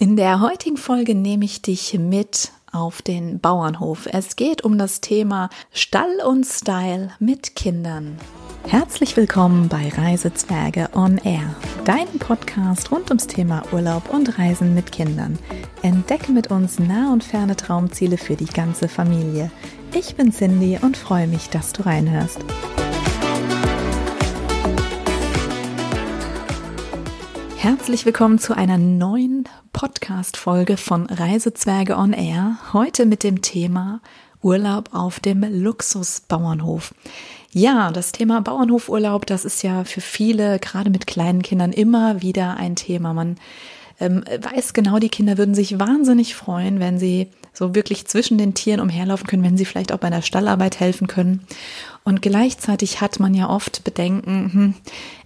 In der heutigen Folge nehme ich dich mit auf den Bauernhof. Es geht um das Thema Stall und Style mit Kindern. Herzlich willkommen bei Reisezwerge on Air, deinem Podcast rund ums Thema Urlaub und Reisen mit Kindern. Entdecke mit uns nah und ferne Traumziele für die ganze Familie. Ich bin Cindy und freue mich, dass du reinhörst. Herzlich willkommen zu einer neuen Podcast-Folge von Reisezwerge on Air. Heute mit dem Thema Urlaub auf dem Luxusbauernhof. Ja, das Thema Bauernhofurlaub, das ist ja für viele, gerade mit kleinen Kindern, immer wieder ein Thema. Man ähm, weiß genau, die Kinder würden sich wahnsinnig freuen, wenn sie so wirklich zwischen den Tieren umherlaufen können, wenn sie vielleicht auch bei der Stallarbeit helfen können. Und gleichzeitig hat man ja oft Bedenken, hm,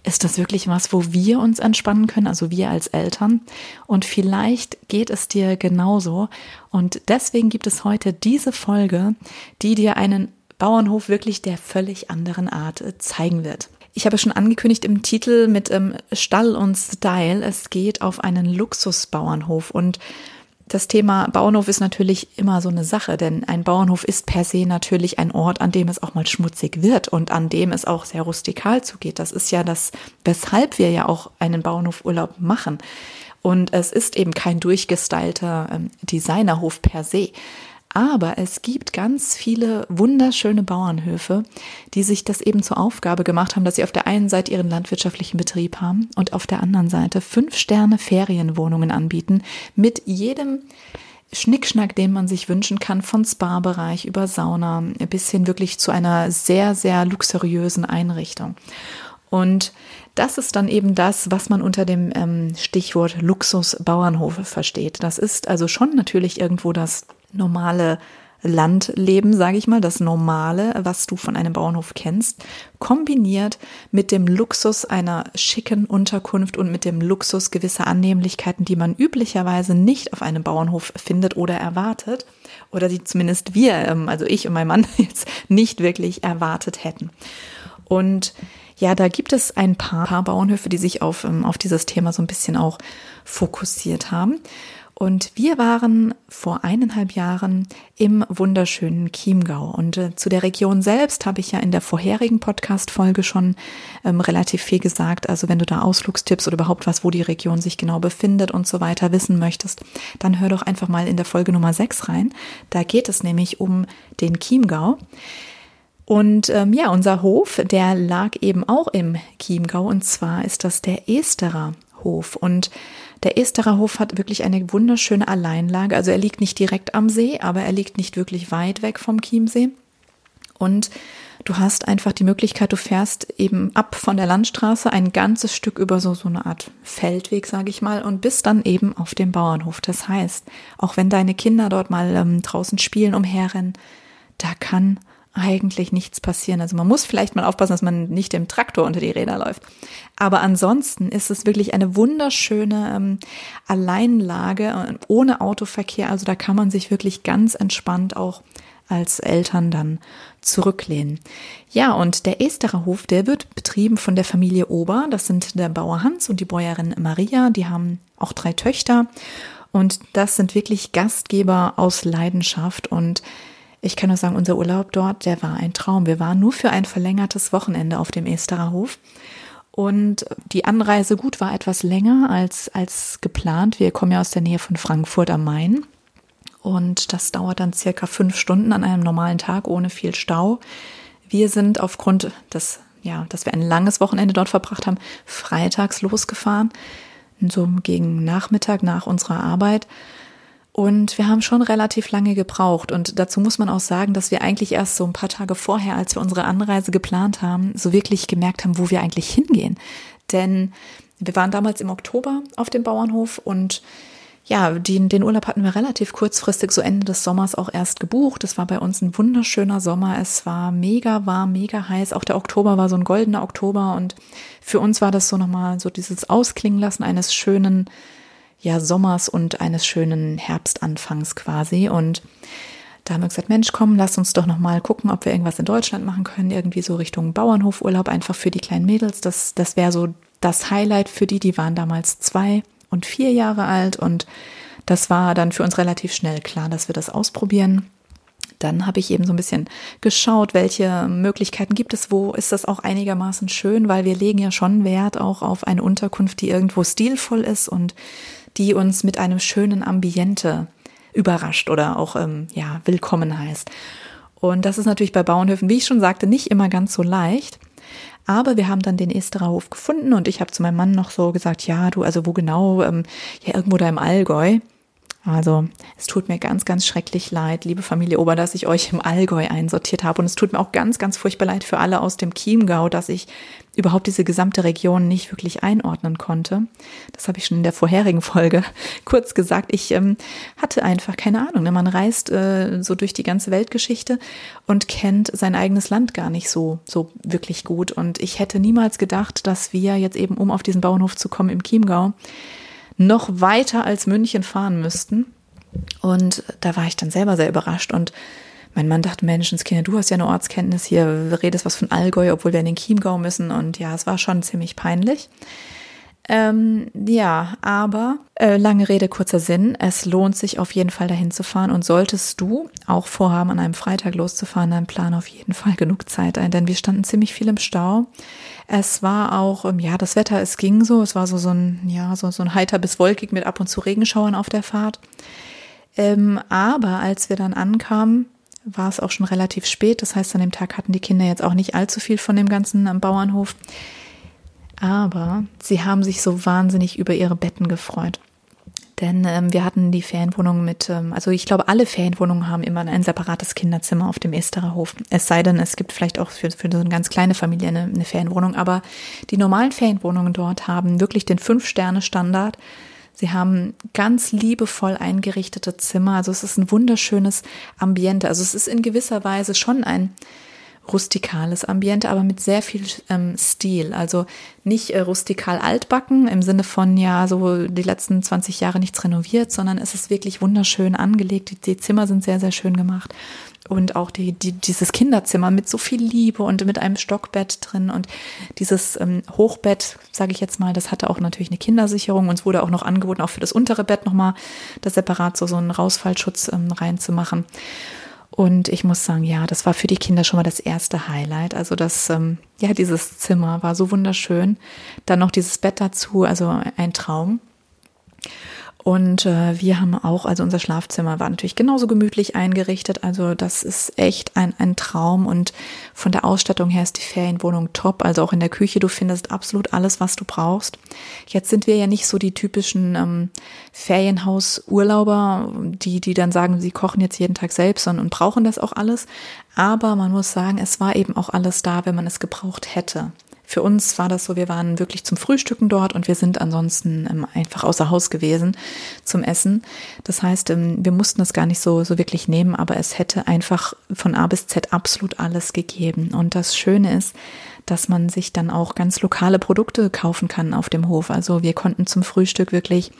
ist das wirklich was, wo wir uns entspannen können, also wir als Eltern? Und vielleicht geht es dir genauso. Und deswegen gibt es heute diese Folge, die dir einen Bauernhof wirklich der völlig anderen Art zeigen wird. Ich habe schon angekündigt im Titel mit ähm, Stall und Style. Es geht auf einen Luxusbauernhof und das Thema Bauernhof ist natürlich immer so eine Sache, denn ein Bauernhof ist per se natürlich ein Ort, an dem es auch mal schmutzig wird und an dem es auch sehr rustikal zugeht. Das ist ja das, weshalb wir ja auch einen Bauernhofurlaub machen. Und es ist eben kein durchgestylter ähm, Designerhof per se. Aber es gibt ganz viele wunderschöne Bauernhöfe, die sich das eben zur Aufgabe gemacht haben, dass sie auf der einen Seite ihren landwirtschaftlichen Betrieb haben und auf der anderen Seite fünf Sterne Ferienwohnungen anbieten mit jedem Schnickschnack, den man sich wünschen kann, von Spa-Bereich über Sauna bis hin wirklich zu einer sehr, sehr luxuriösen Einrichtung. Und das ist dann eben das, was man unter dem ähm, Stichwort Luxus-Bauernhof versteht. Das ist also schon natürlich irgendwo das normale Landleben, sage ich mal, das Normale, was du von einem Bauernhof kennst, kombiniert mit dem Luxus einer schicken Unterkunft und mit dem Luxus gewisser Annehmlichkeiten, die man üblicherweise nicht auf einem Bauernhof findet oder erwartet oder die zumindest wir, ähm, also ich und mein Mann jetzt nicht wirklich erwartet hätten. Und ja, da gibt es ein paar, paar Bauernhöfe, die sich auf, ähm, auf dieses Thema so ein bisschen auch fokussiert haben. Und wir waren vor eineinhalb Jahren im wunderschönen Chiemgau. Und äh, zu der Region selbst habe ich ja in der vorherigen Podcast-Folge schon ähm, relativ viel gesagt. Also wenn du da Ausflugstipps oder überhaupt was, wo die Region sich genau befindet und so weiter wissen möchtest, dann hör doch einfach mal in der Folge Nummer 6 rein. Da geht es nämlich um den Chiemgau. Und ähm, ja, unser Hof, der lag eben auch im Chiemgau und zwar ist das der Esterer Hof. Und der Esterer Hof hat wirklich eine wunderschöne Alleinlage. Also er liegt nicht direkt am See, aber er liegt nicht wirklich weit weg vom Chiemsee. Und du hast einfach die Möglichkeit, du fährst eben ab von der Landstraße ein ganzes Stück über so, so eine Art Feldweg, sage ich mal, und bist dann eben auf dem Bauernhof. Das heißt, auch wenn deine Kinder dort mal ähm, draußen spielen, umherrennen, da kann eigentlich nichts passieren. Also man muss vielleicht mal aufpassen, dass man nicht dem Traktor unter die Räder läuft. Aber ansonsten ist es wirklich eine wunderschöne ähm, Alleinlage äh, ohne Autoverkehr. Also da kann man sich wirklich ganz entspannt auch als Eltern dann zurücklehnen. Ja, und der Esterer Hof, der wird betrieben von der Familie Ober. Das sind der Bauer Hans und die Bäuerin Maria. Die haben auch drei Töchter. Und das sind wirklich Gastgeber aus Leidenschaft und ich kann nur sagen, unser Urlaub dort, der war ein Traum. Wir waren nur für ein verlängertes Wochenende auf dem Esterer Hof. Und die Anreise gut war etwas länger als, als geplant. Wir kommen ja aus der Nähe von Frankfurt am Main. Und das dauert dann circa fünf Stunden an einem normalen Tag ohne viel Stau. Wir sind aufgrund des, ja, dass wir ein langes Wochenende dort verbracht haben, freitags losgefahren. So gegen Nachmittag nach unserer Arbeit und wir haben schon relativ lange gebraucht. Und dazu muss man auch sagen, dass wir eigentlich erst so ein paar Tage vorher, als wir unsere Anreise geplant haben, so wirklich gemerkt haben, wo wir eigentlich hingehen. Denn wir waren damals im Oktober auf dem Bauernhof und ja, den, den Urlaub hatten wir relativ kurzfristig, so Ende des Sommers auch erst gebucht. Es war bei uns ein wunderschöner Sommer. Es war mega warm, mega heiß. Auch der Oktober war so ein goldener Oktober. Und für uns war das so nochmal so dieses Ausklingen lassen eines schönen ja, Sommers und eines schönen Herbstanfangs quasi. Und da haben wir gesagt, Mensch, komm, lass uns doch nochmal gucken, ob wir irgendwas in Deutschland machen können, irgendwie so Richtung Bauernhofurlaub, einfach für die kleinen Mädels. Das, das wäre so das Highlight für die, die waren damals zwei und vier Jahre alt und das war dann für uns relativ schnell klar, dass wir das ausprobieren. Dann habe ich eben so ein bisschen geschaut, welche Möglichkeiten gibt es, wo ist das auch einigermaßen schön, weil wir legen ja schon Wert auch auf eine Unterkunft, die irgendwo stilvoll ist und die uns mit einem schönen Ambiente überrascht oder auch ähm, ja willkommen heißt. Und das ist natürlich bei Bauernhöfen, wie ich schon sagte, nicht immer ganz so leicht. Aber wir haben dann den Esterer Hof gefunden und ich habe zu meinem Mann noch so gesagt, ja, du, also wo genau? Ähm, ja, irgendwo da im Allgäu. Also es tut mir ganz, ganz schrecklich leid, liebe Familie Ober, dass ich euch im Allgäu einsortiert habe. Und es tut mir auch ganz, ganz furchtbar leid für alle aus dem Chiemgau, dass ich überhaupt diese gesamte Region nicht wirklich einordnen konnte. Das habe ich schon in der vorherigen Folge kurz gesagt. Ich ähm, hatte einfach keine Ahnung. Ne? Man reist äh, so durch die ganze Weltgeschichte und kennt sein eigenes Land gar nicht so, so wirklich gut. Und ich hätte niemals gedacht, dass wir jetzt eben, um auf diesen Bauernhof zu kommen im Chiemgau, noch weiter als München fahren müssten. Und da war ich dann selber sehr überrascht und mein Mann dachte, Menschenskinder, du hast ja eine Ortskenntnis hier, redest was von Allgäu, obwohl wir in den Chiemgau müssen. Und ja, es war schon ziemlich peinlich. Ähm, ja, aber äh, lange Rede, kurzer Sinn. Es lohnt sich auf jeden Fall dahin zu fahren. Und solltest du auch vorhaben, an einem Freitag loszufahren, dann plan auf jeden Fall genug Zeit ein, denn wir standen ziemlich viel im Stau. Es war auch, ähm, ja, das Wetter, es ging so. Es war so, so ein, ja, so, so ein heiter bis wolkig mit ab und zu Regenschauern auf der Fahrt. Ähm, aber als wir dann ankamen, war es auch schon relativ spät. Das heißt, an dem Tag hatten die Kinder jetzt auch nicht allzu viel von dem ganzen am Bauernhof. Aber sie haben sich so wahnsinnig über ihre Betten gefreut. Denn ähm, wir hatten die Ferienwohnung mit, ähm, also ich glaube, alle Ferienwohnungen haben immer ein separates Kinderzimmer auf dem Esterer Hof. Es sei denn, es gibt vielleicht auch für, für so eine ganz kleine Familie eine, eine Ferienwohnung. Aber die normalen Ferienwohnungen dort haben wirklich den Fünf-Sterne-Standard Sie haben ganz liebevoll eingerichtete Zimmer. Also es ist ein wunderschönes Ambiente. Also es ist in gewisser Weise schon ein rustikales Ambiente, aber mit sehr viel ähm, Stil. Also nicht äh, rustikal altbacken im Sinne von, ja, so die letzten 20 Jahre nichts renoviert, sondern es ist wirklich wunderschön angelegt. Die, die Zimmer sind sehr, sehr schön gemacht und auch die, die, dieses Kinderzimmer mit so viel Liebe und mit einem Stockbett drin und dieses ähm, Hochbett, sage ich jetzt mal, das hatte auch natürlich eine Kindersicherung. Uns wurde auch noch angeboten, auch für das untere Bett nochmal das separat so, so einen Rausfallschutz ähm, reinzumachen. Und ich muss sagen, ja, das war für die Kinder schon mal das erste Highlight. Also das, ähm, ja, dieses Zimmer war so wunderschön. Dann noch dieses Bett dazu, also ein Traum. Und äh, wir haben auch, also unser Schlafzimmer war natürlich genauso gemütlich eingerichtet. Also das ist echt ein, ein Traum. Und von der Ausstattung her ist die Ferienwohnung top. Also auch in der Küche, du findest absolut alles, was du brauchst. Jetzt sind wir ja nicht so die typischen ähm, Ferienhausurlauber, die, die dann sagen, sie kochen jetzt jeden Tag selbst und, und brauchen das auch alles. Aber man muss sagen, es war eben auch alles da, wenn man es gebraucht hätte. Für uns war das so, wir waren wirklich zum Frühstücken dort und wir sind ansonsten ähm, einfach außer Haus gewesen zum Essen. Das heißt, ähm, wir mussten es gar nicht so, so wirklich nehmen, aber es hätte einfach von A bis Z absolut alles gegeben. Und das Schöne ist, dass man sich dann auch ganz lokale Produkte kaufen kann auf dem Hof. Also wir konnten zum Frühstück wirklich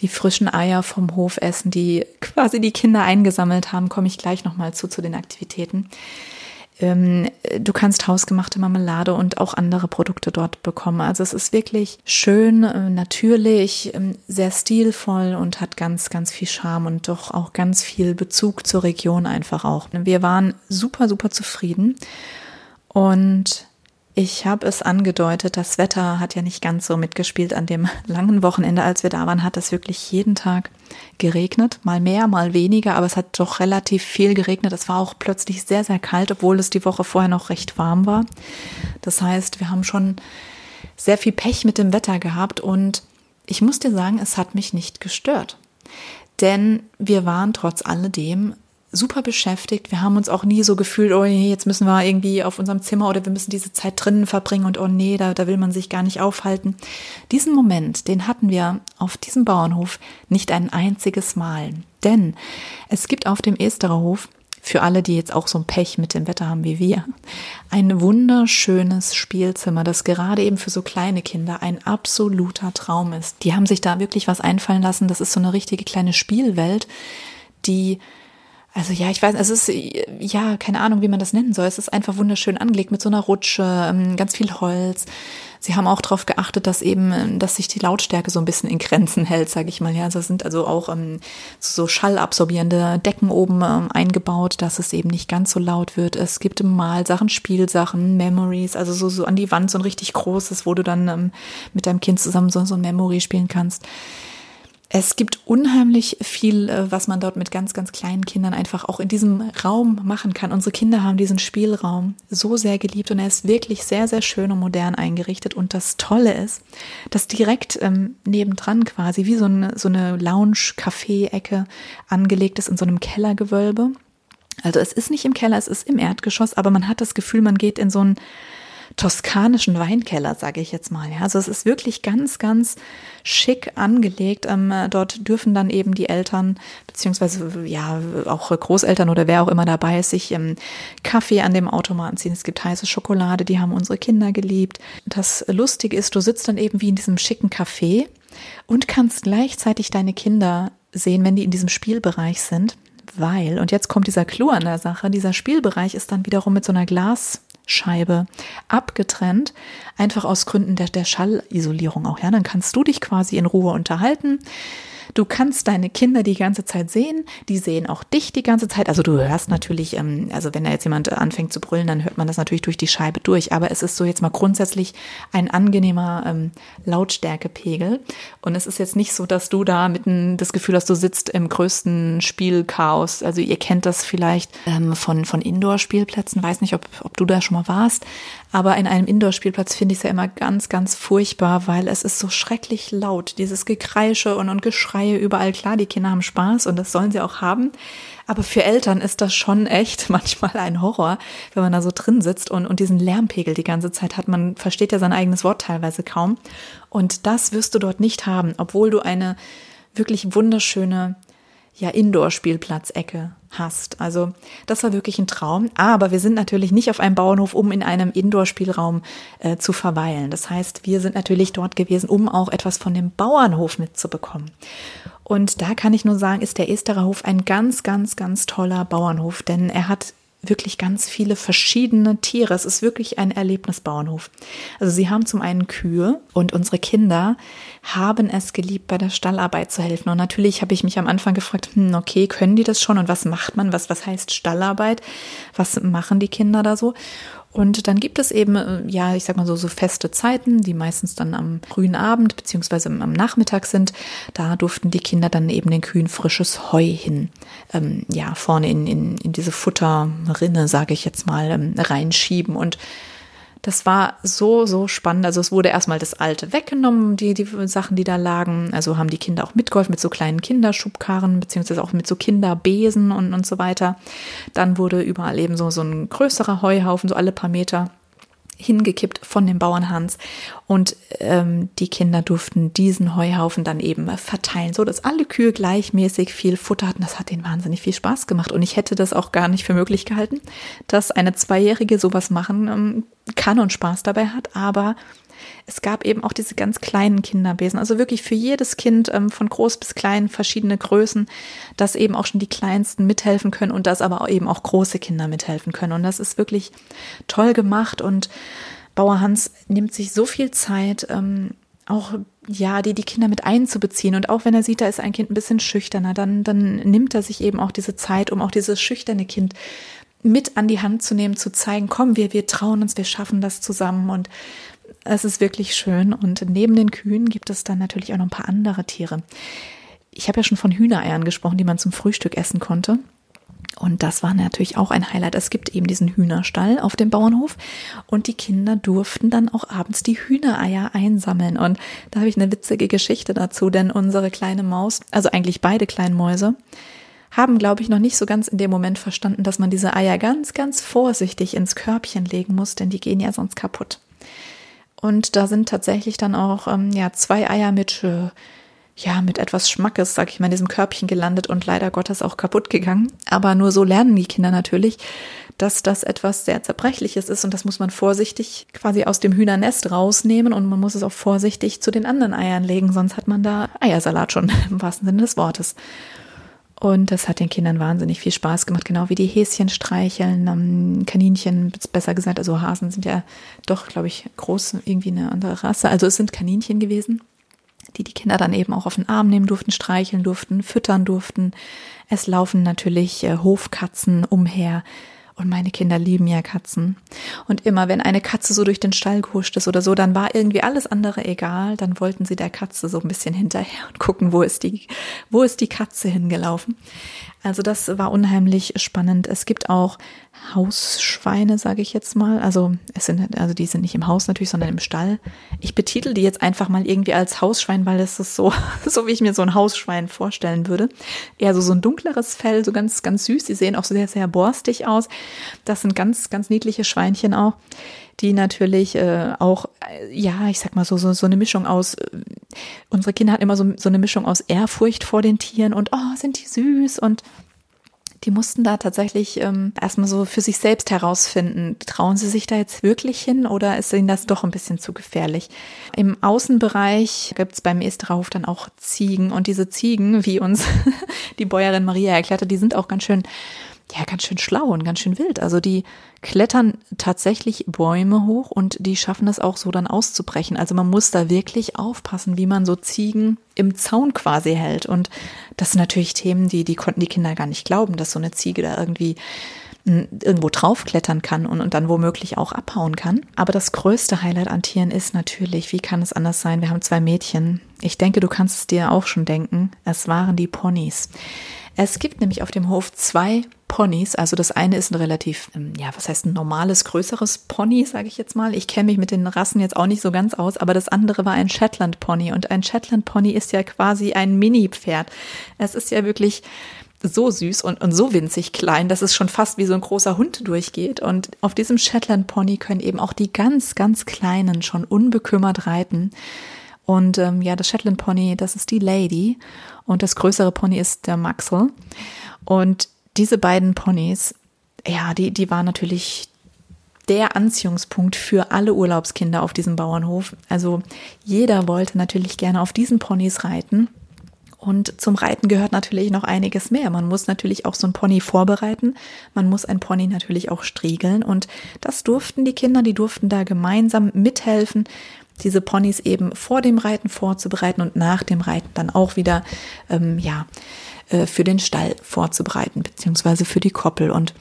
die frischen Eier vom Hof essen, die quasi die Kinder eingesammelt haben. Komme ich gleich nochmal zu, zu den Aktivitäten. Ähm, du kannst hausgemachte Marmelade und auch andere Produkte dort bekommen. Also es ist wirklich schön, äh, natürlich, ähm, sehr stilvoll und hat ganz, ganz viel Charme und doch auch ganz viel Bezug zur Region einfach auch. Wir waren super, super zufrieden und ich habe es angedeutet, das Wetter hat ja nicht ganz so mitgespielt. An dem langen Wochenende, als wir da waren, hat es wirklich jeden Tag geregnet. Mal mehr, mal weniger, aber es hat doch relativ viel geregnet. Es war auch plötzlich sehr, sehr kalt, obwohl es die Woche vorher noch recht warm war. Das heißt, wir haben schon sehr viel Pech mit dem Wetter gehabt und ich muss dir sagen, es hat mich nicht gestört. Denn wir waren trotz alledem super beschäftigt. Wir haben uns auch nie so gefühlt, oh nee, jetzt müssen wir irgendwie auf unserem Zimmer oder wir müssen diese Zeit drinnen verbringen und oh nee, da, da will man sich gar nicht aufhalten. Diesen Moment, den hatten wir auf diesem Bauernhof nicht ein einziges Mal. Denn es gibt auf dem Esterer Hof, für alle, die jetzt auch so ein Pech mit dem Wetter haben wie wir, ein wunderschönes Spielzimmer, das gerade eben für so kleine Kinder ein absoluter Traum ist. Die haben sich da wirklich was einfallen lassen. Das ist so eine richtige kleine Spielwelt, die also ja, ich weiß, es ist ja keine Ahnung, wie man das nennen soll. Es ist einfach wunderschön angelegt mit so einer Rutsche, ähm, ganz viel Holz, Sie haben auch darauf geachtet, dass eben, dass sich die Lautstärke so ein bisschen in Grenzen hält, sage ich mal. Ja, also sind also auch ähm, so schallabsorbierende Decken oben ähm, eingebaut, dass es eben nicht ganz so laut wird. Es gibt Malsachen, Spielsachen, Memories, also so, so an die Wand so ein richtig großes, wo du dann ähm, mit deinem Kind zusammen so, so ein Memory spielen kannst. Es gibt unheimlich viel, äh, was man dort mit ganz, ganz kleinen Kindern einfach auch in diesem Raum machen kann. Unsere Kinder haben diesen Spielraum so sehr geliebt und er ist wirklich sehr, sehr schön und modern eingerichtet. Und das Tolle ist, dass direkt ähm, nebendran quasi wie so eine, so eine Lounge-Café-Ecke angelegt ist in so einem Kellergewölbe. Also es ist nicht im Keller, es ist im Erdgeschoss, aber man hat das Gefühl, man geht in so ein toskanischen Weinkeller, sage ich jetzt mal. Ja, also es ist wirklich ganz, ganz schick angelegt. Ähm, dort dürfen dann eben die Eltern beziehungsweise ja auch Großeltern oder wer auch immer dabei ist, sich ähm, Kaffee an dem Automaten ziehen. Es gibt heiße Schokolade, die haben unsere Kinder geliebt. Das Lustige ist, du sitzt dann eben wie in diesem schicken Café und kannst gleichzeitig deine Kinder sehen, wenn die in diesem Spielbereich sind. Weil, und jetzt kommt dieser Clou an der Sache, dieser Spielbereich ist dann wiederum mit so einer Glas Scheibe abgetrennt, einfach aus Gründen der, der Schallisolierung auch. Ja, dann kannst du dich quasi in Ruhe unterhalten. Du kannst deine Kinder die ganze Zeit sehen, die sehen auch dich die ganze Zeit. Also du hörst natürlich, ähm, also wenn da jetzt jemand anfängt zu brüllen, dann hört man das natürlich durch die Scheibe durch. Aber es ist so jetzt mal grundsätzlich ein angenehmer ähm, Lautstärkepegel. Und es ist jetzt nicht so, dass du da mitten das Gefühl hast, du sitzt im größten Spielchaos. Also ihr kennt das vielleicht ähm, von, von Indoor-Spielplätzen. Weiß nicht, ob, ob du da schon mal warst. Aber in einem Indoor-Spielplatz finde ich es ja immer ganz, ganz furchtbar, weil es ist so schrecklich laut. Dieses Gekreische und, und Geschreie überall. Klar, die Kinder haben Spaß und das sollen sie auch haben. Aber für Eltern ist das schon echt manchmal ein Horror, wenn man da so drin sitzt und, und diesen Lärmpegel die ganze Zeit hat. Man versteht ja sein eigenes Wort teilweise kaum. Und das wirst du dort nicht haben, obwohl du eine wirklich wunderschöne ja, Indoor-Spielplatzecke hast. Also das war wirklich ein Traum. Aber wir sind natürlich nicht auf einem Bauernhof, um in einem Indoor-Spielraum äh, zu verweilen. Das heißt, wir sind natürlich dort gewesen, um auch etwas von dem Bauernhof mitzubekommen. Und da kann ich nur sagen, ist der Esterer Hof ein ganz, ganz, ganz toller Bauernhof, denn er hat wirklich ganz viele verschiedene Tiere. Es ist wirklich ein Erlebnisbauernhof. Also sie haben zum einen Kühe und unsere Kinder haben es geliebt, bei der Stallarbeit zu helfen. Und natürlich habe ich mich am Anfang gefragt, hm, okay, können die das schon und was macht man? Was, was heißt Stallarbeit? Was machen die Kinder da so? Und dann gibt es eben, äh, ja, ich sag mal so, so feste Zeiten, die meistens dann am frühen Abend beziehungsweise am Nachmittag sind. Da durften die Kinder dann eben den Kühen frisches Heu hin, ähm, ja, vorne in, in, in diese Futterrinne, sage ich jetzt mal, ähm, reinschieben. Und das war so, so spannend. Also es wurde erstmal das Alte weggenommen, die, die Sachen, die da lagen. Also haben die Kinder auch mitgeholfen mit so kleinen Kinderschubkarren, beziehungsweise auch mit so Kinderbesen und, und so weiter. Dann wurde überall eben so, so ein größerer Heuhaufen, so alle paar Meter hingekippt von dem Bauern Hans. Und ähm, die Kinder durften diesen Heuhaufen dann eben verteilen, so dass alle Kühe gleichmäßig viel Futter hatten. Das hat denen wahnsinnig viel Spaß gemacht. Und ich hätte das auch gar nicht für möglich gehalten, dass eine Zweijährige sowas machen ähm, kann und Spaß dabei hat, aber es gab eben auch diese ganz kleinen Kinderbesen, also wirklich für jedes Kind ähm, von groß bis klein verschiedene Größen, dass eben auch schon die Kleinsten mithelfen können und dass aber eben auch große Kinder mithelfen können. Und das ist wirklich toll gemacht und Bauer Hans nimmt sich so viel Zeit, ähm, auch ja, die, die Kinder mit einzubeziehen. Und auch wenn er sieht, da ist ein Kind ein bisschen schüchterner, dann, dann nimmt er sich eben auch diese Zeit, um auch dieses schüchterne Kind mit an die Hand zu nehmen, zu zeigen, komm, wir, wir trauen uns, wir schaffen das zusammen. Und es ist wirklich schön. Und neben den Kühen gibt es dann natürlich auch noch ein paar andere Tiere. Ich habe ja schon von Hühnereiern gesprochen, die man zum Frühstück essen konnte. Und das war natürlich auch ein Highlight. Es gibt eben diesen Hühnerstall auf dem Bauernhof und die Kinder durften dann auch abends die Hühnereier einsammeln. Und da habe ich eine witzige Geschichte dazu, denn unsere kleine Maus, also eigentlich beide kleinen Mäuse, haben, glaube ich, noch nicht so ganz in dem Moment verstanden, dass man diese Eier ganz, ganz vorsichtig ins Körbchen legen muss, denn die gehen ja sonst kaputt. Und da sind tatsächlich dann auch ähm, ja zwei Eier mit äh, ja mit etwas Schmackes, sag ich mal, in diesem Körbchen gelandet und leider Gottes auch kaputt gegangen. Aber nur so lernen die Kinder natürlich, dass das etwas sehr zerbrechliches ist und das muss man vorsichtig quasi aus dem Hühnernest rausnehmen und man muss es auch vorsichtig zu den anderen Eiern legen, sonst hat man da Eiersalat schon im wahrsten Sinne des Wortes. Und das hat den Kindern wahnsinnig viel Spaß gemacht, genau wie die Häschen streicheln, ähm, Kaninchen, besser gesagt, also Hasen sind ja doch, glaube ich, groß, irgendwie eine andere Rasse. Also es sind Kaninchen gewesen, die die Kinder dann eben auch auf den Arm nehmen durften, streicheln durften, füttern durften. Es laufen natürlich äh, Hofkatzen umher. Und meine Kinder lieben ja Katzen. Und immer, wenn eine Katze so durch den Stall gehuscht ist oder so, dann war irgendwie alles andere egal. Dann wollten sie der Katze so ein bisschen hinterher und gucken, wo ist die, wo ist die Katze hingelaufen. Also das war unheimlich spannend. Es gibt auch Hausschweine, sage ich jetzt mal. Also es sind, also die sind nicht im Haus natürlich, sondern im Stall. Ich betitel die jetzt einfach mal irgendwie als Hausschwein, weil es ist so, so wie ich mir so ein Hausschwein vorstellen würde. Eher so, so ein dunkleres Fell, so ganz, ganz süß. Die sehen auch sehr, sehr borstig aus. Das sind ganz, ganz niedliche Schweinchen auch die natürlich äh, auch, äh, ja, ich sag mal so, so, so eine Mischung aus, äh, unsere Kinder hatten immer so, so eine Mischung aus Ehrfurcht vor den Tieren und, oh, sind die süß und die mussten da tatsächlich ähm, erstmal so für sich selbst herausfinden, trauen sie sich da jetzt wirklich hin oder ist ihnen das doch ein bisschen zu gefährlich? Im Außenbereich gibt's beim Esterhof dann auch Ziegen und diese Ziegen, wie uns die Bäuerin Maria erklärte, die sind auch ganz schön ja ganz schön schlau und ganz schön wild. Also die klettern tatsächlich Bäume hoch und die schaffen es auch so dann auszubrechen. Also man muss da wirklich aufpassen, wie man so Ziegen im Zaun quasi hält. Und das sind natürlich Themen, die, die konnten die Kinder gar nicht glauben, dass so eine Ziege da irgendwie hm, irgendwo draufklettern kann und, und dann womöglich auch abhauen kann. Aber das größte Highlight an Tieren ist natürlich, wie kann es anders sein? Wir haben zwei Mädchen. Ich denke, du kannst es dir auch schon denken. Es waren die Ponys. Es gibt nämlich auf dem Hof zwei Ponys. Also das eine ist ein relativ, ähm, ja, was heißt ein normales, größeres Pony, sage ich jetzt mal. Ich kenne mich mit den Rassen jetzt auch nicht so ganz aus, aber das andere war ein Shetland Pony. Und ein Shetland Pony ist ja quasi ein Mini-Pferd. Es ist ja wirklich so süß und, und so winzig klein, dass es schon fast wie so ein großer Hund durchgeht. Und auf diesem Shetland Pony können eben auch die ganz, ganz Kleinen schon unbekümmert reiten. Und ähm, ja, das Shetland Pony, das ist die Lady und das größere Pony ist der Maxwell. Und diese beiden Ponys, ja, die, die waren natürlich der Anziehungspunkt für alle Urlaubskinder auf diesem Bauernhof. Also jeder wollte natürlich gerne auf diesen Ponys reiten. Und zum Reiten gehört natürlich noch einiges mehr. Man muss natürlich auch so ein Pony vorbereiten. Man muss ein Pony natürlich auch striegeln. Und das durften die Kinder, die durften da gemeinsam mithelfen, diese Ponys eben vor dem Reiten vorzubereiten und nach dem Reiten dann auch wieder, ähm, ja, äh, für den Stall vorzubereiten, beziehungsweise für die Koppel. Und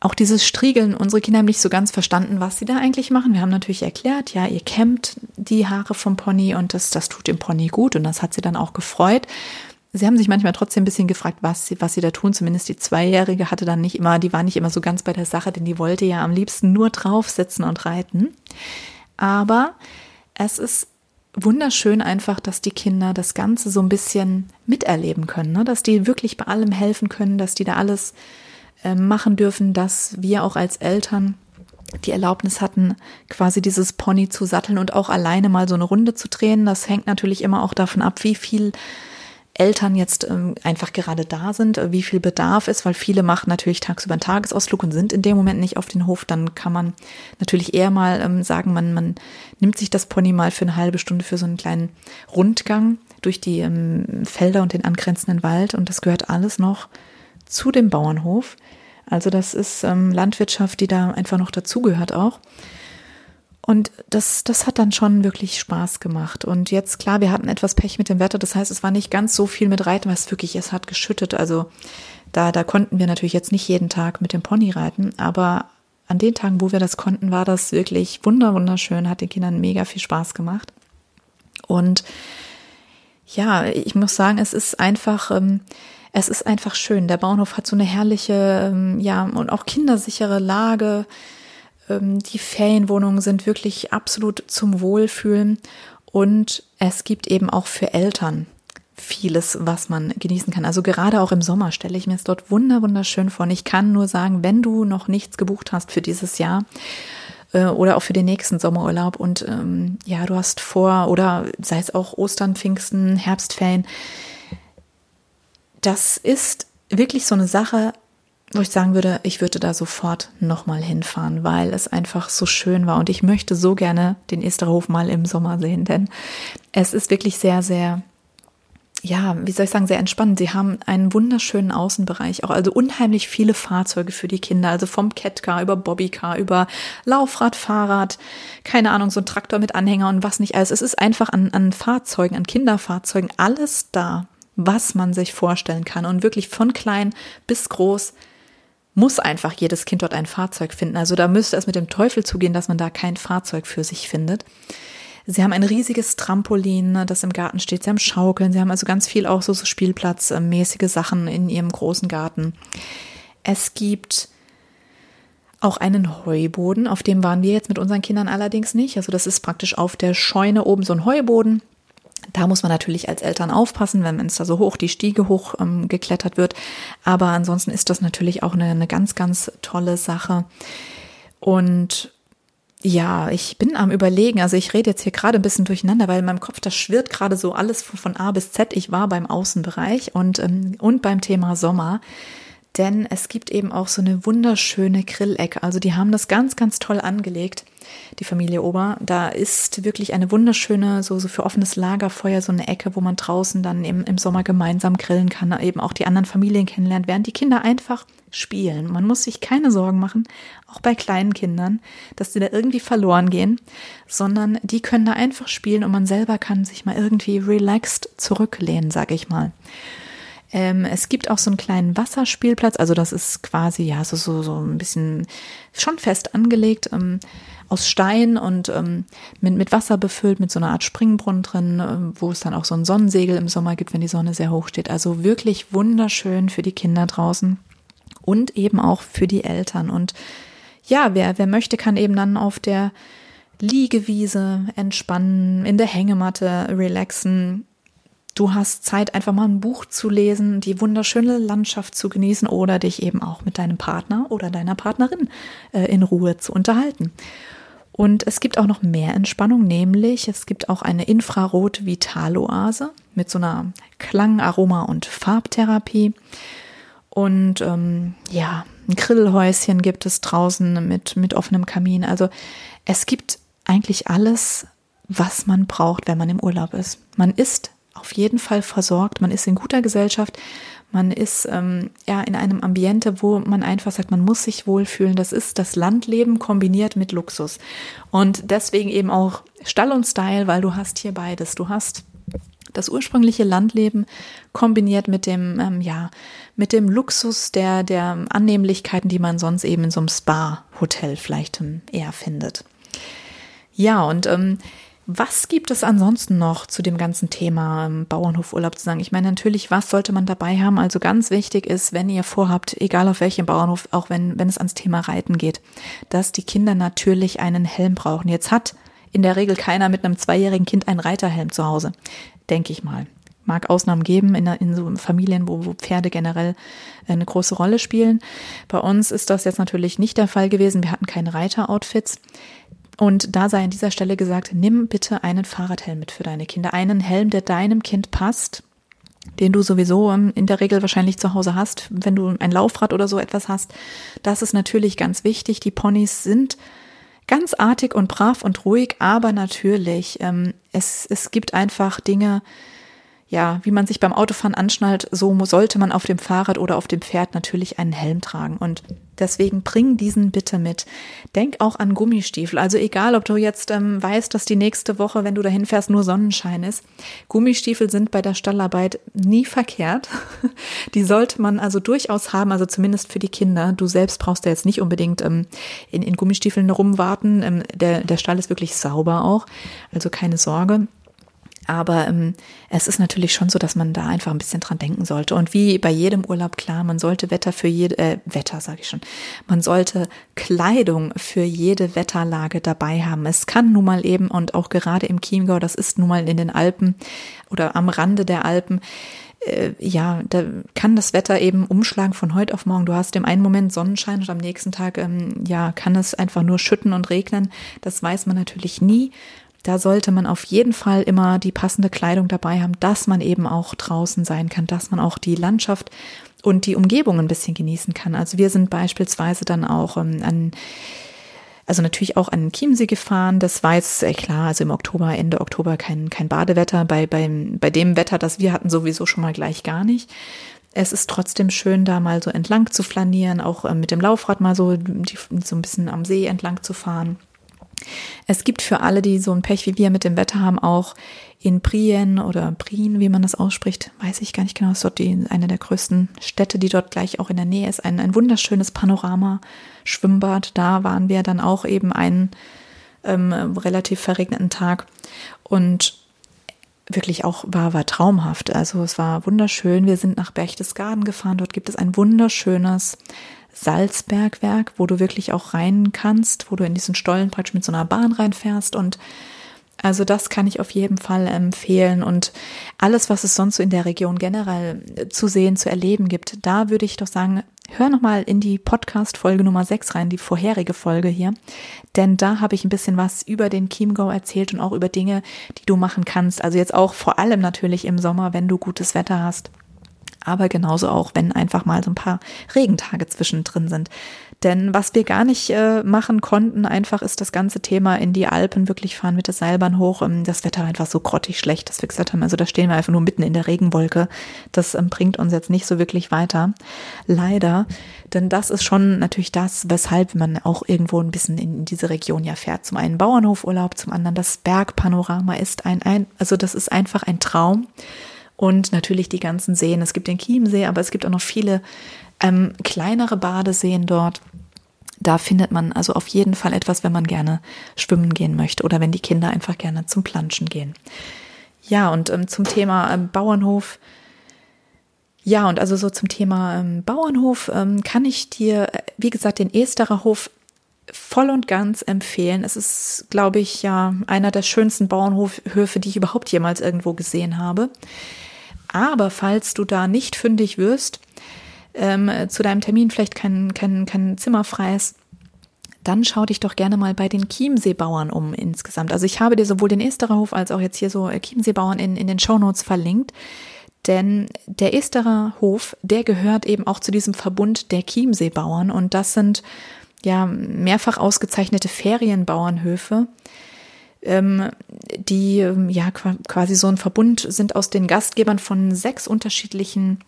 auch dieses Striegeln, unsere Kinder haben nicht so ganz verstanden, was sie da eigentlich machen. Wir haben natürlich erklärt, ja, ihr kämmt die Haare vom Pony und das, das tut dem Pony gut und das hat sie dann auch gefreut. Sie haben sich manchmal trotzdem ein bisschen gefragt, was sie, was sie da tun. Zumindest die Zweijährige hatte dann nicht immer, die war nicht immer so ganz bei der Sache, denn die wollte ja am liebsten nur drauf sitzen und reiten. Aber es ist wunderschön einfach, dass die Kinder das Ganze so ein bisschen miterleben können, ne? dass die wirklich bei allem helfen können, dass die da alles äh, machen dürfen, dass wir auch als Eltern die Erlaubnis hatten, quasi dieses Pony zu satteln und auch alleine mal so eine Runde zu drehen. Das hängt natürlich immer auch davon ab, wie viel Eltern jetzt ähm, einfach gerade da sind, äh, wie viel Bedarf ist, weil viele machen natürlich tagsüber einen Tagesausflug und sind in dem Moment nicht auf den Hof, dann kann man natürlich eher mal ähm, sagen, man, man nimmt sich das Pony mal für eine halbe Stunde für so einen kleinen Rundgang durch die ähm, Felder und den angrenzenden Wald und das gehört alles noch zu dem Bauernhof. Also das ist ähm, Landwirtschaft, die da einfach noch dazugehört auch. Und das, das hat dann schon wirklich Spaß gemacht. Und jetzt, klar, wir hatten etwas Pech mit dem Wetter. Das heißt, es war nicht ganz so viel mit Reiten, was wirklich, es hat geschüttet. Also da, da konnten wir natürlich jetzt nicht jeden Tag mit dem Pony reiten. Aber an den Tagen, wo wir das konnten, war das wirklich wunder, wunderschön, hat den Kindern mega viel Spaß gemacht. Und ja, ich muss sagen, es ist einfach, ähm, es ist einfach schön. Der Bauernhof hat so eine herrliche, ähm, ja, und auch kindersichere Lage. Ähm, die Ferienwohnungen sind wirklich absolut zum Wohlfühlen und es gibt eben auch für Eltern vieles, was man genießen kann. Also gerade auch im Sommer stelle ich mir es dort wunder wunderschön vor. Und ich kann nur sagen, wenn du noch nichts gebucht hast für dieses Jahr äh, oder auch für den nächsten Sommerurlaub und ähm, ja, du hast vor oder sei es auch Ostern, Pfingsten, Herbstferien, das ist wirklich so eine Sache, wo ich sagen würde, ich würde da sofort nochmal hinfahren, weil es einfach so schön war und ich möchte so gerne den Esterhof mal im Sommer sehen, denn es ist wirklich sehr, sehr ja, wie soll ich sagen, sehr entspannend. Sie haben einen wunderschönen Außenbereich, auch also unheimlich viele Fahrzeuge für die Kinder, also vom Catcar über Bobbycar, über Laufrad, Fahrrad, keine Ahnung, so ein Traktor mit Anhänger und was nicht alles. Es ist einfach an, an Fahrzeugen, an Kinderfahrzeugen alles da, was man sich vorstellen kann und wirklich von klein bis groß muss einfach jedes Kind dort ein Fahrzeug finden. Also da müsste es mit dem Teufel zugehen, dass man da kein Fahrzeug für sich findet. Sie haben ein riesiges Trampolin, ne, das im Garten steht. Sie haben Schaukeln. Sie haben also ganz viel auch so, so Spielplatzmäßige Sachen in ihrem großen Garten. Es gibt auch einen Heuboden, auf dem waren wir jetzt mit unseren Kindern allerdings nicht. Also das ist praktisch auf der Scheune oben so ein Heuboden. Da muss man natürlich als Eltern aufpassen, wenn es da so hoch die Stiege hoch ähm, geklettert wird. Aber ansonsten ist das natürlich auch eine, eine ganz, ganz tolle Sache. Und ja, ich bin am Überlegen. Also ich rede jetzt hier gerade ein bisschen durcheinander, weil in meinem Kopf, das schwirrt gerade so alles von A bis Z. Ich war beim Außenbereich und, ähm, und beim Thema Sommer. Denn es gibt eben auch so eine wunderschöne Grillecke. Also die haben das ganz, ganz toll angelegt, die Familie Ober. Da ist wirklich eine wunderschöne, so, so für offenes Lagerfeuer, so eine Ecke, wo man draußen dann im, im Sommer gemeinsam grillen kann, eben auch die anderen Familien kennenlernt, während die Kinder einfach spielen. Man muss sich keine Sorgen machen, auch bei kleinen Kindern, dass die da irgendwie verloren gehen, sondern die können da einfach spielen und man selber kann sich mal irgendwie relaxed zurücklehnen, sag ich mal. Ähm, es gibt auch so einen kleinen Wasserspielplatz, also das ist quasi ja so, so, so ein bisschen schon fest angelegt, ähm, aus Stein und ähm, mit, mit Wasser befüllt, mit so einer Art Springbrunnen drin, äh, wo es dann auch so ein Sonnensegel im Sommer gibt, wenn die Sonne sehr hoch steht. Also wirklich wunderschön für die Kinder draußen und eben auch für die Eltern. Und ja, wer, wer möchte, kann eben dann auf der Liegewiese entspannen, in der Hängematte relaxen, Du hast Zeit, einfach mal ein Buch zu lesen, die wunderschöne Landschaft zu genießen oder dich eben auch mit deinem Partner oder deiner Partnerin äh, in Ruhe zu unterhalten. Und es gibt auch noch mehr Entspannung, nämlich es gibt auch eine Infrarot-Vitaloase mit so einer Klang-, Aroma- und Farbtherapie. Und ähm, ja, ein Grillhäuschen gibt es draußen mit, mit offenem Kamin. Also es gibt eigentlich alles, was man braucht, wenn man im Urlaub ist. Man ist auf jeden Fall versorgt, man ist in guter Gesellschaft, man ist ähm, ja in einem Ambiente, wo man einfach sagt, man muss sich wohlfühlen. Das ist das Landleben kombiniert mit Luxus. Und deswegen eben auch Stall und Style, weil du hast hier beides. Du hast das ursprüngliche Landleben kombiniert mit dem, ähm, ja, mit dem Luxus der, der Annehmlichkeiten, die man sonst eben in so einem Spa-Hotel vielleicht eher findet. Ja, und ähm, was gibt es ansonsten noch zu dem ganzen Thema ähm, Bauernhofurlaub zu sagen? Ich meine, natürlich, was sollte man dabei haben? Also ganz wichtig ist, wenn ihr vorhabt, egal auf welchem Bauernhof, auch wenn, wenn es ans Thema Reiten geht, dass die Kinder natürlich einen Helm brauchen. Jetzt hat in der Regel keiner mit einem zweijährigen Kind einen Reiterhelm zu Hause, denke ich mal. Mag Ausnahmen geben in, in so Familien, wo, wo Pferde generell eine große Rolle spielen. Bei uns ist das jetzt natürlich nicht der Fall gewesen. Wir hatten keine Reiteroutfits. Und da sei an dieser Stelle gesagt, nimm bitte einen Fahrradhelm mit für deine Kinder. Einen Helm, der deinem Kind passt, den du sowieso ähm, in der Regel wahrscheinlich zu Hause hast, wenn du ein Laufrad oder so etwas hast. Das ist natürlich ganz wichtig. Die Ponys sind ganz artig und brav und ruhig, aber natürlich, ähm, es, es gibt einfach Dinge, ja, wie man sich beim Autofahren anschnallt, so sollte man auf dem Fahrrad oder auf dem Pferd natürlich einen Helm tragen. Und deswegen bring diesen bitte mit. Denk auch an Gummistiefel. Also egal, ob du jetzt ähm, weißt, dass die nächste Woche, wenn du dahin fährst, nur Sonnenschein ist. Gummistiefel sind bei der Stallarbeit nie verkehrt. Die sollte man also durchaus haben, also zumindest für die Kinder. Du selbst brauchst ja jetzt nicht unbedingt ähm, in, in Gummistiefeln rumwarten. Ähm, der, der Stall ist wirklich sauber auch. Also keine Sorge. Aber ähm, es ist natürlich schon so, dass man da einfach ein bisschen dran denken sollte. Und wie bei jedem Urlaub, klar, man sollte Wetter für jede, äh, Wetter sage ich schon, man sollte Kleidung für jede Wetterlage dabei haben. Es kann nun mal eben, und auch gerade im Chiemgau, das ist nun mal in den Alpen oder am Rande der Alpen, äh, ja, da kann das Wetter eben umschlagen von heute auf morgen. Du hast im einen Moment Sonnenschein und am nächsten Tag, ähm, ja, kann es einfach nur schütten und regnen. Das weiß man natürlich nie. Da sollte man auf jeden Fall immer die passende Kleidung dabei haben, dass man eben auch draußen sein kann, dass man auch die Landschaft und die Umgebung ein bisschen genießen kann. Also wir sind beispielsweise dann auch ähm, an also natürlich auch an den Chiemsee gefahren. Das war jetzt äh, klar, also im Oktober, Ende Oktober kein, kein Badewetter. Bei, beim, bei dem Wetter, das wir hatten, sowieso schon mal gleich gar nicht. Es ist trotzdem schön, da mal so entlang zu flanieren, auch äh, mit dem Laufrad mal so, die, so ein bisschen am See entlang zu fahren. Es gibt für alle, die so ein Pech wie wir mit dem Wetter haben, auch in Prien oder Prien, wie man das ausspricht, weiß ich gar nicht genau, ist dort die, eine der größten Städte, die dort gleich auch in der Nähe ist, ein, ein wunderschönes Panorama-Schwimmbad. Da waren wir dann auch eben einen ähm, relativ verregneten Tag und wirklich auch war, war traumhaft. Also es war wunderschön. Wir sind nach Berchtesgaden gefahren. Dort gibt es ein wunderschönes Salzbergwerk, wo du wirklich auch rein kannst, wo du in diesen Stollen praktisch mit so einer Bahn reinfährst. Und also das kann ich auf jeden Fall empfehlen. Und alles, was es sonst so in der Region generell zu sehen, zu erleben gibt, da würde ich doch sagen, hör nochmal in die Podcast-Folge Nummer 6 rein, die vorherige Folge hier, denn da habe ich ein bisschen was über den Chiemgau erzählt und auch über Dinge, die du machen kannst. Also jetzt auch vor allem natürlich im Sommer, wenn du gutes Wetter hast aber genauso auch, wenn einfach mal so ein paar Regentage zwischendrin sind. Denn was wir gar nicht äh, machen konnten, einfach ist das ganze Thema in die Alpen wirklich fahren mit der Seilbahn hoch. Ähm, das Wetter einfach so grottig schlecht, dass wir gesagt haben, also da stehen wir einfach nur mitten in der Regenwolke. Das ähm, bringt uns jetzt nicht so wirklich weiter. Leider. Denn das ist schon natürlich das, weshalb man auch irgendwo ein bisschen in diese Region ja fährt. Zum einen Bauernhofurlaub, zum anderen das Bergpanorama ist ein, ein also das ist einfach ein Traum und natürlich die ganzen Seen. Es gibt den Chiemsee, aber es gibt auch noch viele ähm, kleinere Badeseen dort. Da findet man also auf jeden Fall etwas, wenn man gerne schwimmen gehen möchte oder wenn die Kinder einfach gerne zum Planschen gehen. Ja, und ähm, zum Thema ähm, Bauernhof. Ja, und also so zum Thema ähm, Bauernhof ähm, kann ich dir, äh, wie gesagt, den Esterer Hof voll und ganz empfehlen. Es ist, glaube ich, ja einer der schönsten Bauernhöfe, die ich überhaupt jemals irgendwo gesehen habe. Aber falls du da nicht fündig wirst, ähm, zu deinem Termin vielleicht kein, kein, kein Zimmer frei ist, dann schau dich doch gerne mal bei den Chiemseebauern um insgesamt. Also ich habe dir sowohl den Esterer Hof als auch jetzt hier so Chiemseebauern in, in den Shownotes verlinkt. Denn der Esterer Hof, der gehört eben auch zu diesem Verbund der Chiemseebauern und das sind ja mehrfach ausgezeichnete Ferienbauernhöfe, die ähm, ja quasi so ein Verbund sind aus den Gastgebern von sechs unterschiedlichen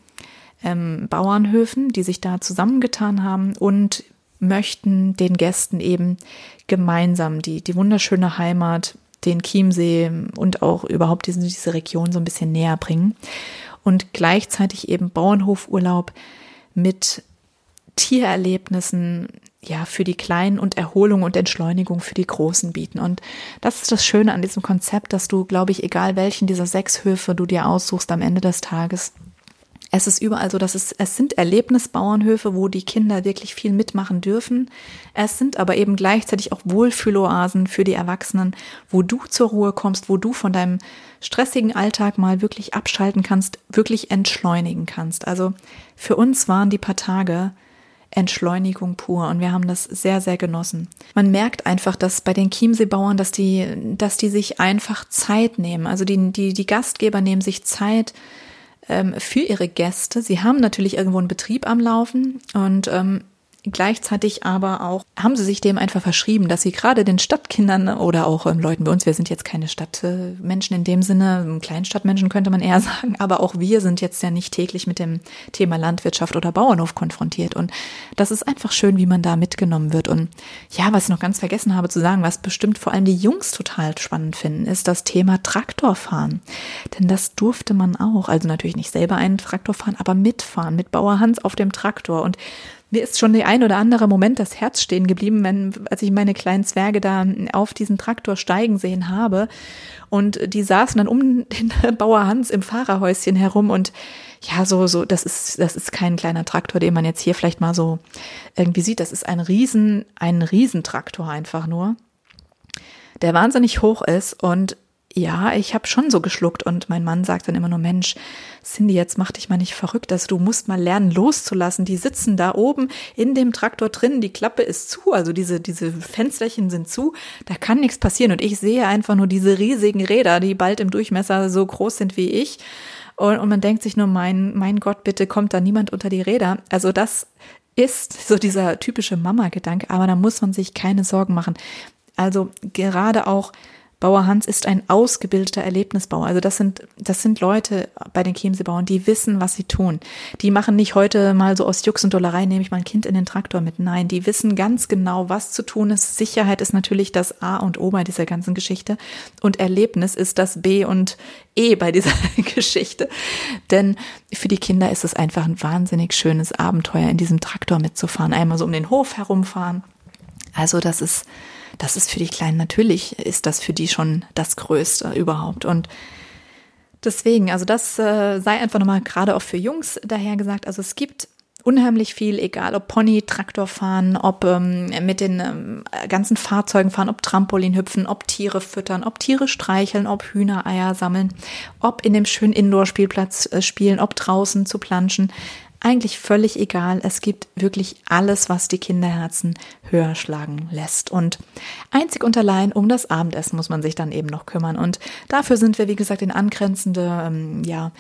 ähm, Bauernhöfen, die sich da zusammengetan haben und möchten den Gästen eben gemeinsam die, die wunderschöne Heimat, den Chiemsee und auch überhaupt diese, diese Region so ein bisschen näher bringen. Und gleichzeitig eben Bauernhofurlaub mit Tiererlebnissen, ja, für die Kleinen und Erholung und Entschleunigung für die Großen bieten. Und das ist das Schöne an diesem Konzept, dass du, glaube ich, egal welchen dieser sechs Höfe du dir aussuchst am Ende des Tages, es ist überall so, dass es, es sind Erlebnisbauernhöfe, wo die Kinder wirklich viel mitmachen dürfen. Es sind aber eben gleichzeitig auch Wohlfühloasen für die Erwachsenen, wo du zur Ruhe kommst, wo du von deinem stressigen Alltag mal wirklich abschalten kannst, wirklich entschleunigen kannst. Also für uns waren die paar Tage Entschleunigung pur und wir haben das sehr, sehr genossen. Man merkt einfach, dass bei den Chiemseebauern, dass die, dass die sich einfach Zeit nehmen. Also die, die, die Gastgeber nehmen sich Zeit ähm, für ihre Gäste. Sie haben natürlich irgendwo einen Betrieb am Laufen und ähm, Gleichzeitig aber auch haben sie sich dem einfach verschrieben, dass sie gerade den Stadtkindern oder auch ähm, Leuten bei uns, wir sind jetzt keine Stadtmenschen in dem Sinne, Kleinstadtmenschen könnte man eher sagen, aber auch wir sind jetzt ja nicht täglich mit dem Thema Landwirtschaft oder Bauernhof konfrontiert. Und das ist einfach schön, wie man da mitgenommen wird. Und ja, was ich noch ganz vergessen habe zu sagen, was bestimmt vor allem die Jungs total spannend finden, ist das Thema Traktorfahren. Denn das durfte man auch. Also natürlich nicht selber einen Traktor fahren, aber mitfahren mit Bauer Hans auf dem Traktor. Und mir ist schon der ein oder andere Moment das Herz stehen geblieben, wenn, als ich meine kleinen Zwerge da auf diesen Traktor steigen sehen habe. Und die saßen dann um den Bauer Hans im Fahrerhäuschen herum und ja, so, so, das ist, das ist kein kleiner Traktor, den man jetzt hier vielleicht mal so irgendwie sieht. Das ist ein Riesen, ein Riesentraktor einfach nur, der wahnsinnig hoch ist und ja, ich habe schon so geschluckt und mein Mann sagt dann immer nur, Mensch, Cindy, jetzt mach dich mal nicht verrückt, dass du musst mal lernen loszulassen. Die sitzen da oben in dem Traktor drin, die Klappe ist zu, also diese, diese Fensterchen sind zu, da kann nichts passieren und ich sehe einfach nur diese riesigen Räder, die bald im Durchmesser so groß sind wie ich. Und, und man denkt sich nur, mein, mein Gott, bitte kommt da niemand unter die Räder. Also das ist, so dieser typische Mama-Gedanke, aber da muss man sich keine Sorgen machen. Also gerade auch Bauer Hans ist ein ausgebildeter Erlebnisbauer. Also das sind, das sind Leute bei den Chiemseebauern, die wissen, was sie tun. Die machen nicht heute mal so aus Jux und Dollerei, nehme ich mal ein Kind in den Traktor mit. Nein, die wissen ganz genau, was zu tun ist. Sicherheit ist natürlich das A und O bei dieser ganzen Geschichte. Und Erlebnis ist das B und E bei dieser Geschichte. Denn für die Kinder ist es einfach ein wahnsinnig schönes Abenteuer, in diesem Traktor mitzufahren. Einmal so um den Hof herumfahren. Also das ist, das ist für die Kleinen natürlich, ist das für die schon das Größte überhaupt. Und deswegen, also das äh, sei einfach nochmal gerade auch für Jungs daher gesagt. Also es gibt unheimlich viel, egal ob Pony, Traktor fahren, ob ähm, mit den ähm, ganzen Fahrzeugen fahren, ob Trampolin hüpfen, ob Tiere füttern, ob Tiere streicheln, ob Hühnereier sammeln, ob in dem schönen Indoor-Spielplatz äh, spielen, ob draußen zu planschen eigentlich völlig egal. Es gibt wirklich alles, was die Kinderherzen höher schlagen lässt. Und einzig und allein um das Abendessen muss man sich dann eben noch kümmern. Und dafür sind wir, wie gesagt, in angrenzende ähm, ja,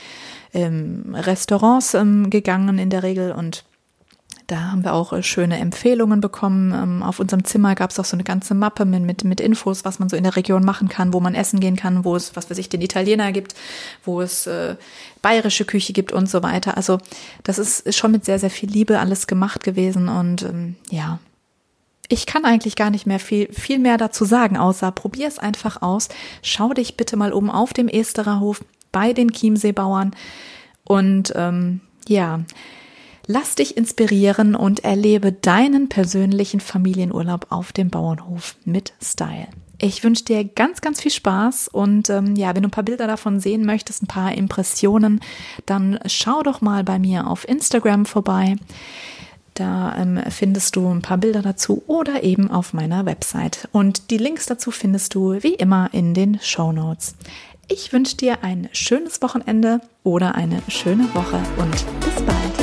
ähm, Restaurants ähm, gegangen in der Regel und da haben wir auch äh, schöne Empfehlungen bekommen. Ähm, auf unserem Zimmer gab es auch so eine ganze Mappe mit, mit, mit Infos, was man so in der Region machen kann, wo man essen gehen kann, wo es, was für sich den Italiener gibt, wo es äh, bayerische Küche gibt und so weiter. Also das ist schon mit sehr, sehr viel Liebe alles gemacht gewesen und ähm, ja, ich kann eigentlich gar nicht mehr viel, viel mehr dazu sagen, außer probier es einfach aus. Schau dich bitte mal um auf dem Estererhof bei den Chiemseebauern und ähm, ja, Lass dich inspirieren und erlebe deinen persönlichen Familienurlaub auf dem Bauernhof mit Style. Ich wünsche dir ganz, ganz viel Spaß und ähm, ja, wenn du ein paar Bilder davon sehen möchtest, ein paar Impressionen, dann schau doch mal bei mir auf Instagram vorbei. Da ähm, findest du ein paar Bilder dazu oder eben auf meiner Website. Und die Links dazu findest du wie immer in den Show Notes. Ich wünsche dir ein schönes Wochenende oder eine schöne Woche und bis bald.